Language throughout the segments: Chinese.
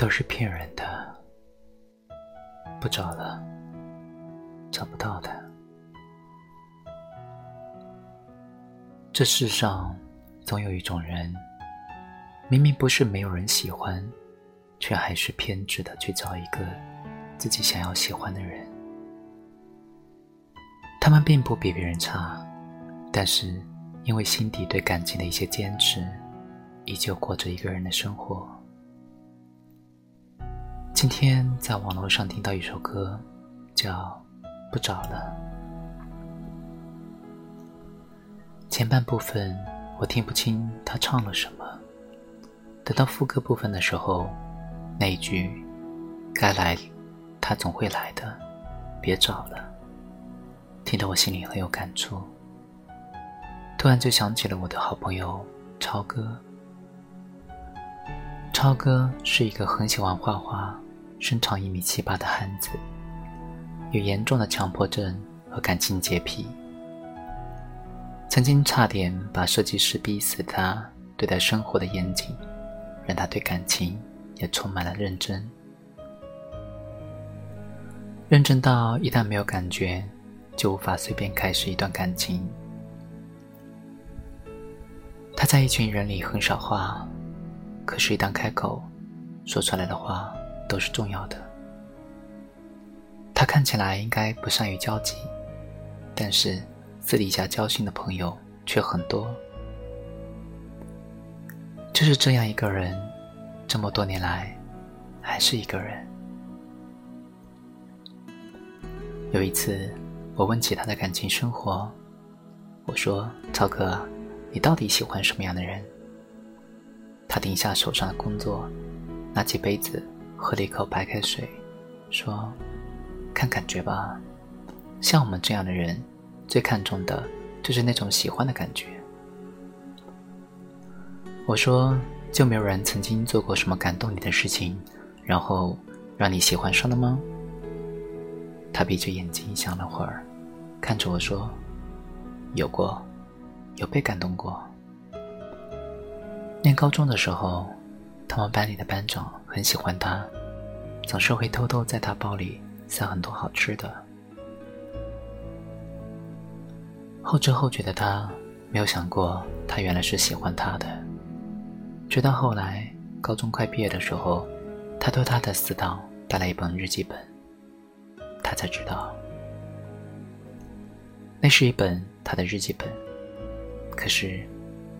都是骗人的，不找了，找不到的。这世上总有一种人，明明不是没有人喜欢，却还是偏执的去找一个自己想要喜欢的人。他们并不比别人差，但是因为心底对感情的一些坚持，依旧过着一个人的生活。今天在网络上听到一首歌，叫《不找了》。前半部分我听不清他唱了什么，等到副歌部分的时候，那一句“该来，他总会来的，别找了”。听得我心里很有感触，突然就想起了我的好朋友超哥。超哥是一个很喜欢画画、身长一米七八的汉子，有严重的强迫症和感情洁癖，曾经差点把设计师逼死他对待生活的严谨，让他对感情也充满了认真，认真到一旦没有感觉。就无法随便开始一段感情。他在一群人里很少话，可是，一旦开口，说出来的话都是重要的。他看起来应该不善于交际，但是私底下交心的朋友却很多。就是这样一个人，这么多年来，还是一个人。有一次。我问起他的感情生活，我说：“超哥，你到底喜欢什么样的人？”他停下手上的工作，拿起杯子喝了一口白开水，说：“看感觉吧，像我们这样的人，最看重的就是那种喜欢的感觉。”我说：“就没有人曾经做过什么感动你的事情，然后让你喜欢上了吗？”他闭着眼睛想了会儿。看着我说：“有过，有被感动过。念高中的时候，他们班里的班长很喜欢他，总是会偷偷在他包里塞很多好吃的。后知后觉的他，没有想过他原来是喜欢他的。直到后来高中快毕业的时候，他托他的死党带来一本日记本，他才知道。”那是一本他的日记本，可是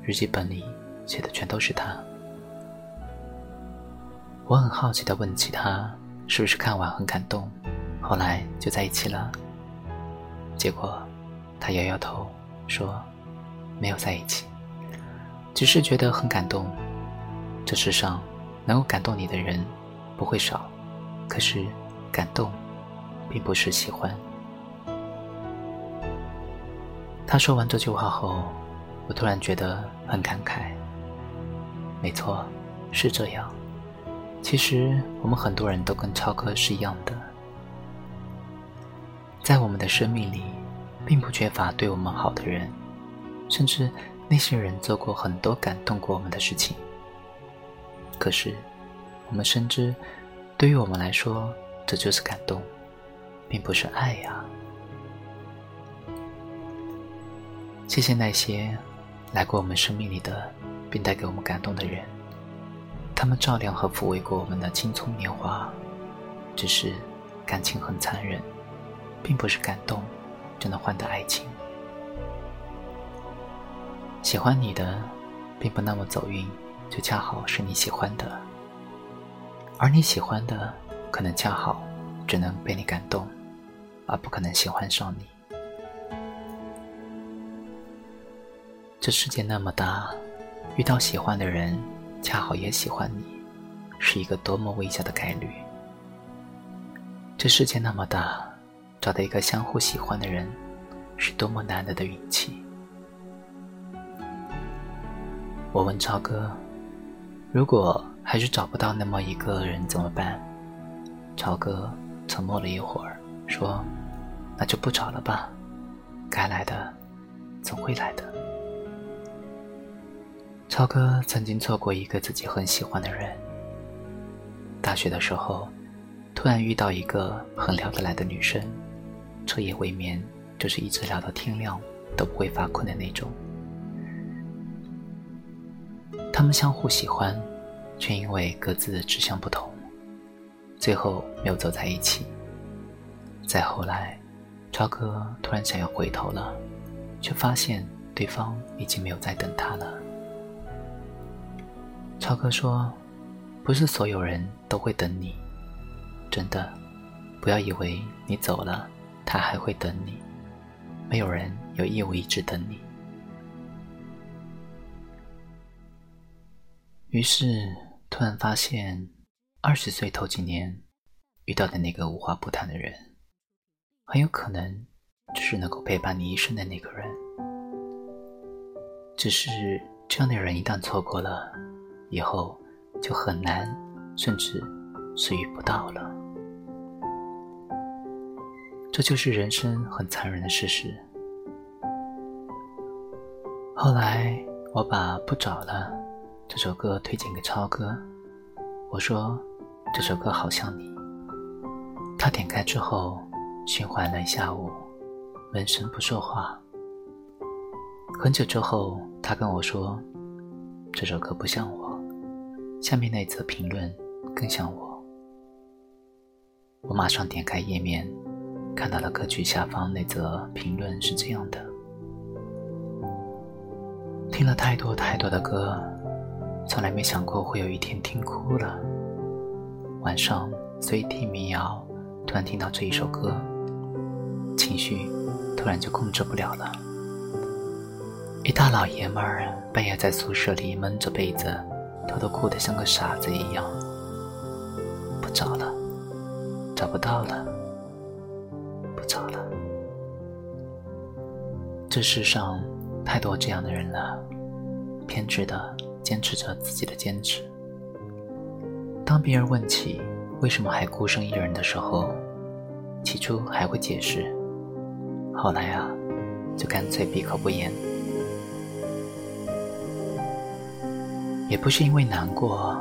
日记本里写的全都是他。我很好奇的问起他，是不是看完很感动，后来就在一起了？结果他摇摇头说，没有在一起，只是觉得很感动。这世上能够感动你的人不会少，可是感动并不是喜欢。他说完这句话后，我突然觉得很感慨。没错，是这样。其实我们很多人都跟超哥是一样的，在我们的生命里，并不缺乏对我们好的人，甚至那些人做过很多感动过我们的事情。可是，我们深知，对于我们来说，这就是感动，并不是爱呀。谢谢那些来过我们生命里的，并带给我们感动的人，他们照亮和抚慰过我们的青葱年华。只是感情很残忍，并不是感动就能换得爱情。喜欢你的，并不那么走运，就恰好是你喜欢的；而你喜欢的，可能恰好只能被你感动，而不可能喜欢上你。这世界那么大，遇到喜欢的人，恰好也喜欢你，是一个多么微小的概率。这世界那么大，找到一个相互喜欢的人，是多么难得的运气。我问超哥：“如果还是找不到那么一个人怎么办？”超哥沉默了一会儿，说：“那就不找了吧，该来的总会来的。”超哥曾经错过一个自己很喜欢的人，大学的时候，突然遇到一个很聊得来的女生，彻夜未眠，就是一直聊到天亮都不会发困的那种。他们相互喜欢，却因为各自的志向不同，最后没有走在一起。再后来，超哥突然想要回头了，却发现对方已经没有在等他了。超哥说：“不是所有人都会等你，真的，不要以为你走了，他还会等你。没有人有义务一直等你。”于是，突然发现，二十岁头几年遇到的那个无话不谈的人，很有可能就是能够陪伴你一生的那个人。只是这样的人一旦错过了，以后就很难，甚至是遇不到了。这就是人生很残忍的事实。后来，我把不找了。这首歌推荐给超哥，我说这首歌好像你。他点开之后，循环了一下午，闷声不说话。很久之后，他跟我说，这首歌不像我，下面那则评论更像我。我马上点开页面，看到了歌曲下方那则评论是这样的：听了太多太多的歌。从来没想过会有一天听哭了。晚上随听民谣，突然听到这一首歌，情绪突然就控制不了了。一大老爷们儿半夜在宿舍里闷着被子，偷偷哭得像个傻子一样。不找了，找不到了，不找了。这世上太多这样的人了，偏执的。坚持着自己的坚持。当别人问起为什么还孤身一人的时候，起初还会解释，后来啊，就干脆闭口不言。也不是因为难过，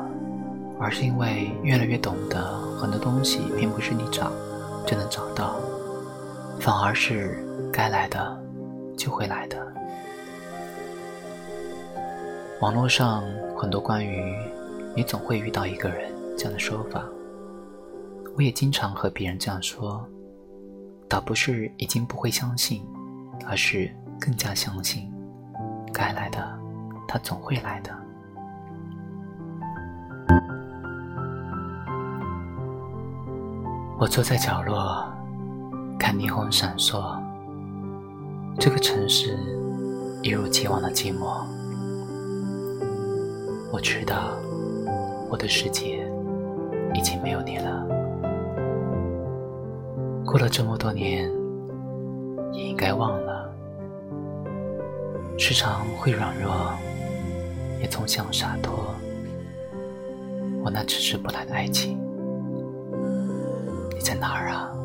而是因为越来越懂得，很多东西并不是你找就能找到，反而是该来的就会来的。网络上很多关于“你总会遇到一个人”这样的说法，我也经常和别人这样说，倒不是已经不会相信，而是更加相信，该来的他总会来的。我坐在角落，看霓虹闪烁，这个城市一如既往的寂寞。我知道，我的世界已经没有你了。过了这么多年，也应该忘了。时常会软弱，也总想洒脱。我那迟迟不来的爱情，在哪儿啊？